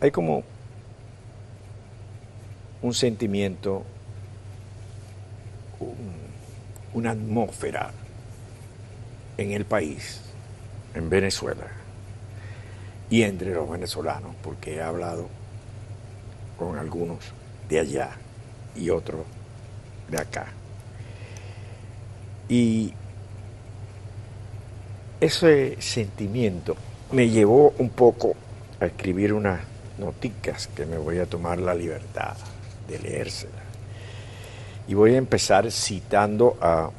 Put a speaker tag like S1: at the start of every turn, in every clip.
S1: hay como un sentimiento, una atmósfera en el país, en Venezuela, y entre los venezolanos, porque he hablado con algunos de allá y otros de acá. Y ese sentimiento me llevó un poco a escribir unas noticas que me voy a tomar la libertad de leérselas. Y voy a empezar citando a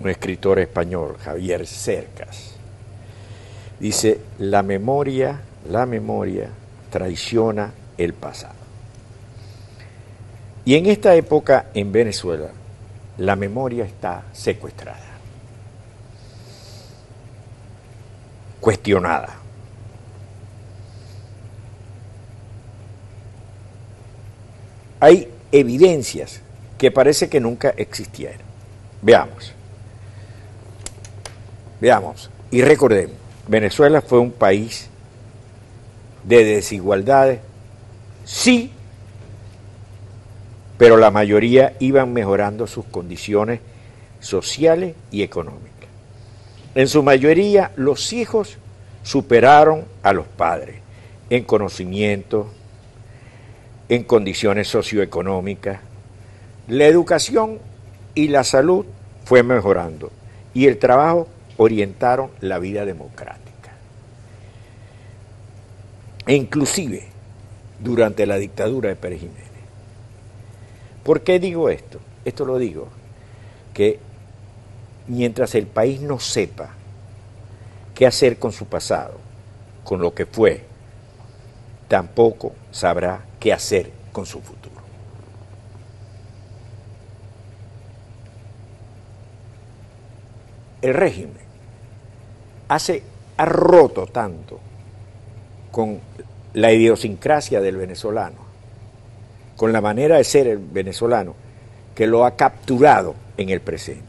S1: un escritor español, Javier Cercas. Dice, la memoria, la memoria traiciona el pasado. Y en esta época en Venezuela, la memoria está secuestrada, cuestionada. Hay evidencias que parece que nunca existieron. Veamos. Veamos y recordemos, Venezuela fue un país de desigualdades, sí, pero la mayoría iban mejorando sus condiciones sociales y económicas. En su mayoría los hijos superaron a los padres en conocimiento, en condiciones socioeconómicas. La educación y la salud fue mejorando y el trabajo orientaron la vida democrática. E inclusive durante la dictadura de Pérez Jiménez. ¿Por qué digo esto? Esto lo digo, que mientras el país no sepa qué hacer con su pasado, con lo que fue, tampoco sabrá qué hacer con su futuro. El régimen hace, ha roto tanto con la idiosincrasia del venezolano, con la manera de ser el venezolano, que lo ha capturado en el presente.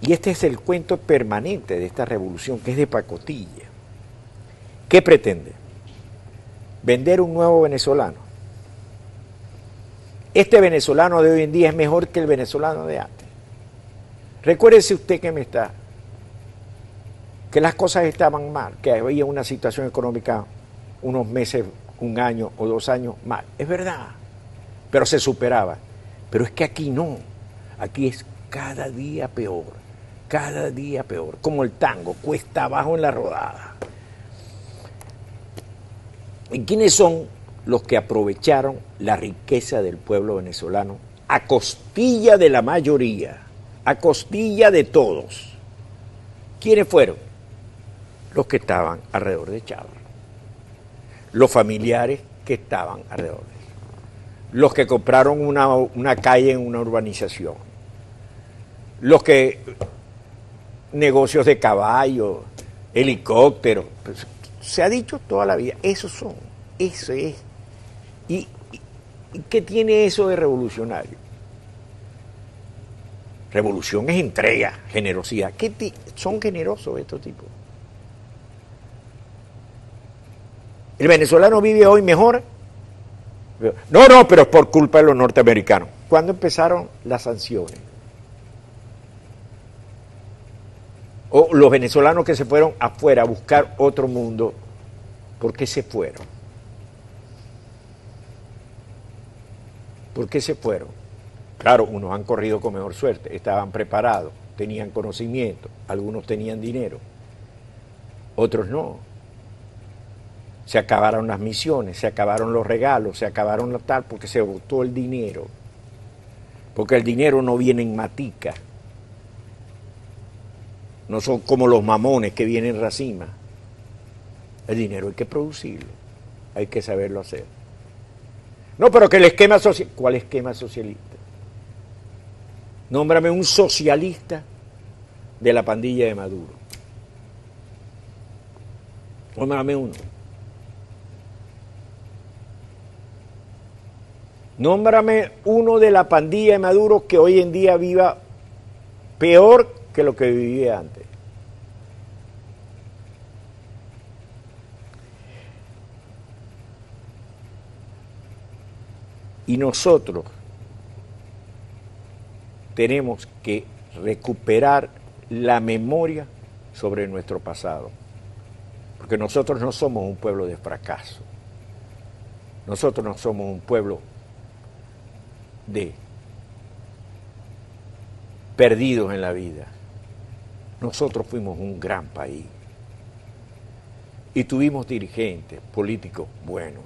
S1: Y este es el cuento permanente de esta revolución, que es de pacotilla. ¿Qué pretende? Vender un nuevo venezolano. Este venezolano de hoy en día es mejor que el venezolano de antes. Recuérdese usted que me está que las cosas estaban mal, que había una situación económica unos meses, un año o dos años mal. Es verdad, pero se superaba. Pero es que aquí no, aquí es cada día peor, cada día peor, como el tango, cuesta abajo en la rodada. ¿Y quiénes son los que aprovecharon la riqueza del pueblo venezolano a costilla de la mayoría, a costilla de todos? ¿Quiénes fueron? los que estaban alrededor de Chávez, los familiares que estaban alrededor de él, los que compraron una, calle en una urbanización, los que negocios de caballos, helicópteros, pues, se ha dicho toda la vida, esos son, eso es. ¿Y, qué tiene eso de revolucionario? Revolución es entrega, generosidad. ¿Qué son generosos estos tipos? ¿El venezolano vive hoy mejor? No, no, pero es por culpa de los norteamericanos. ¿Cuándo empezaron las sanciones? Los venezolanos que se fueron afuera a buscar otro mundo, ¿por qué se fueron? ¿Por qué se fueron? Claro, unos han corrido con mejor suerte, estaban preparados, tenían conocimiento, algunos tenían dinero, otros no se acabaron las misiones, se acabaron los regalos, se acabaron lo tal, porque se votó el dinero. Porque el dinero no viene en matica. No son como los mamones que vienen en racima. El dinero hay que producirlo, hay que saberlo hacer. No, pero que el esquema social... ¿Cuál esquema socialista? Nómbrame un socialista de la pandilla de Maduro. Nómbrame uno. Nómbrame uno de la pandilla de Maduro que hoy en día viva peor que lo que viví antes. Y nosotros tenemos que recuperar la memoria sobre nuestro pasado. Porque nosotros no somos un pueblo de fracaso. Nosotros no somos un pueblo de perdidos en la vida. Nosotros fuimos un gran país y tuvimos dirigentes políticos buenos.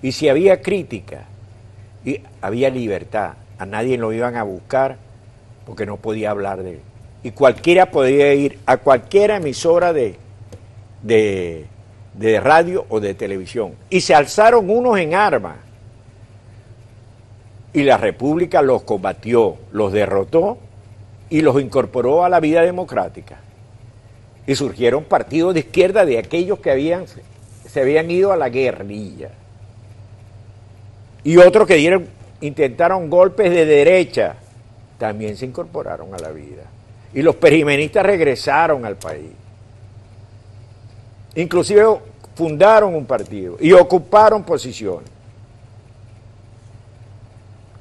S1: Y si había crítica y había libertad, a nadie lo iban a buscar porque no podía hablar de él. Y cualquiera podía ir a cualquier emisora de, de, de radio o de televisión. Y se alzaron unos en armas. Y la República los combatió, los derrotó y los incorporó a la vida democrática. Y surgieron partidos de izquierda de aquellos que habían, se habían ido a la guerrilla. Y otros que intentaron golpes de derecha, también se incorporaron a la vida. Y los perimenistas regresaron al país. Inclusive fundaron un partido y ocuparon posiciones.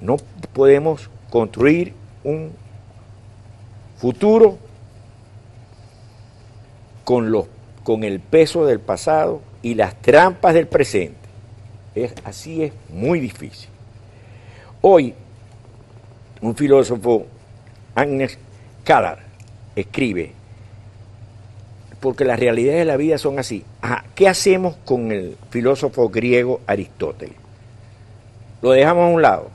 S1: No podemos construir un futuro con, los, con el peso del pasado y las trampas del presente. Es, así es muy difícil. Hoy, un filósofo, Agnes Callar, escribe, porque las realidades de la vida son así. ¿Qué hacemos con el filósofo griego Aristóteles? Lo dejamos a un lado,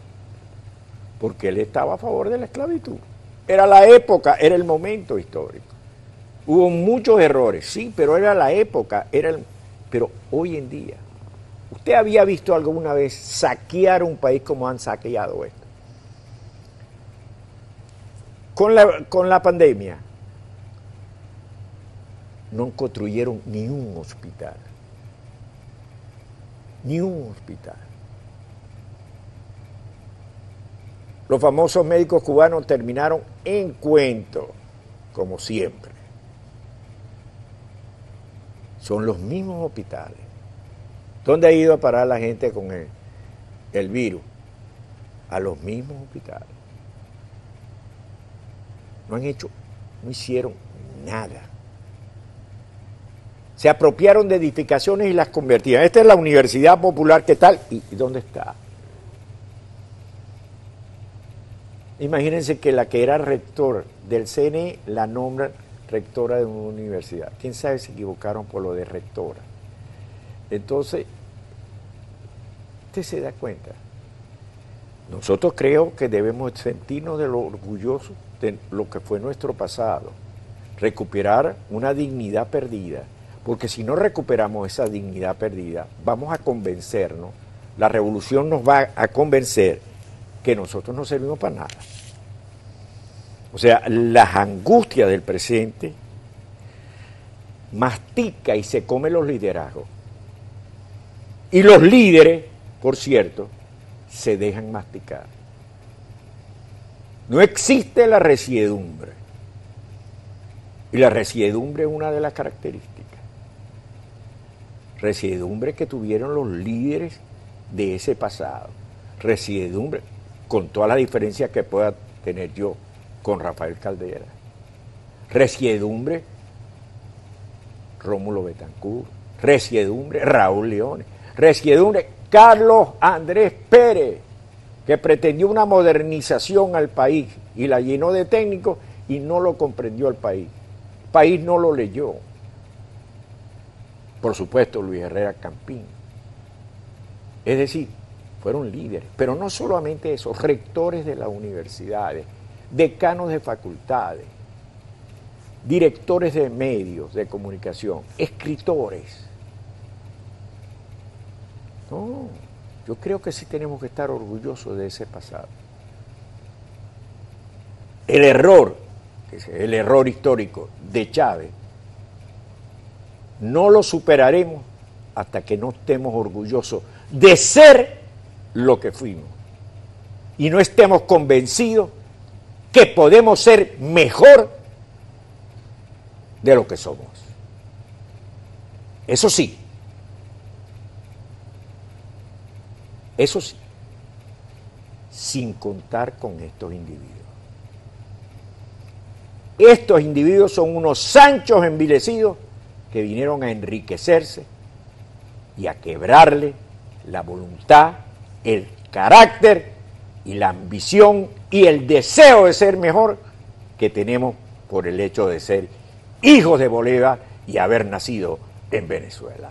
S1: porque él estaba a favor de la esclavitud. Era la época, era el momento histórico. Hubo muchos errores, sí, pero era la época, era el... pero hoy en día, ¿usted había visto alguna vez saquear un país como han saqueado esto? Con la, con la pandemia, no construyeron ni un hospital, ni un hospital. Los famosos médicos cubanos terminaron en cuento, como siempre son los mismos hospitales. ¿Dónde ha ido a parar la gente con el, el virus? A los mismos hospitales. No han hecho, no hicieron nada. Se apropiaron de edificaciones y las convertían. Esta es la Universidad Popular, ¿qué tal? ¿Y dónde está? Imagínense que la que era rector del CNE la nombran rectora de una universidad. ¿Quién sabe si equivocaron por lo de rectora? Entonces, usted se da cuenta. Nosotros creo que debemos sentirnos de lo orgulloso de lo que fue nuestro pasado, recuperar una dignidad perdida, porque si no recuperamos esa dignidad perdida, vamos a convencernos, la revolución nos va a convencer que nosotros no servimos para nada. O sea, las angustias del presente mastica y se come los liderazgos. Y los líderes, por cierto, se dejan masticar. No existe la resiedumbre. Y la resiedumbre es una de las características. Resiedumbre que tuvieron los líderes de ese pasado. Resiedumbre con todas las diferencias que pueda tener yo con Rafael Caldera. Resiedumbre, Rómulo Betancourt. Resiedumbre, Raúl Leones. Resiedumbre, Carlos Andrés Pérez, que pretendió una modernización al país y la llenó de técnicos y no lo comprendió el país. El país no lo leyó. Por supuesto, Luis Herrera Campín. Es decir, fueron líderes, pero no solamente eso, rectores de las universidades, decanos de facultades, directores de medios de comunicación, escritores. No, yo creo que sí tenemos que estar orgullosos de ese pasado. El error, el error histórico de Chávez, no lo superaremos hasta que no estemos orgullosos de ser lo que fuimos y no estemos convencidos que podemos ser mejor de lo que somos. Eso sí, eso sí. sin contar con estos individuos. Estos individuos son unos sanchos envilecidos que vinieron a enriquecerse y a quebrarle la voluntad, el carácter y la ambición y el deseo de ser mejor que tenemos por el hecho de ser hijos de Bolívar y haber nacido en Venezuela.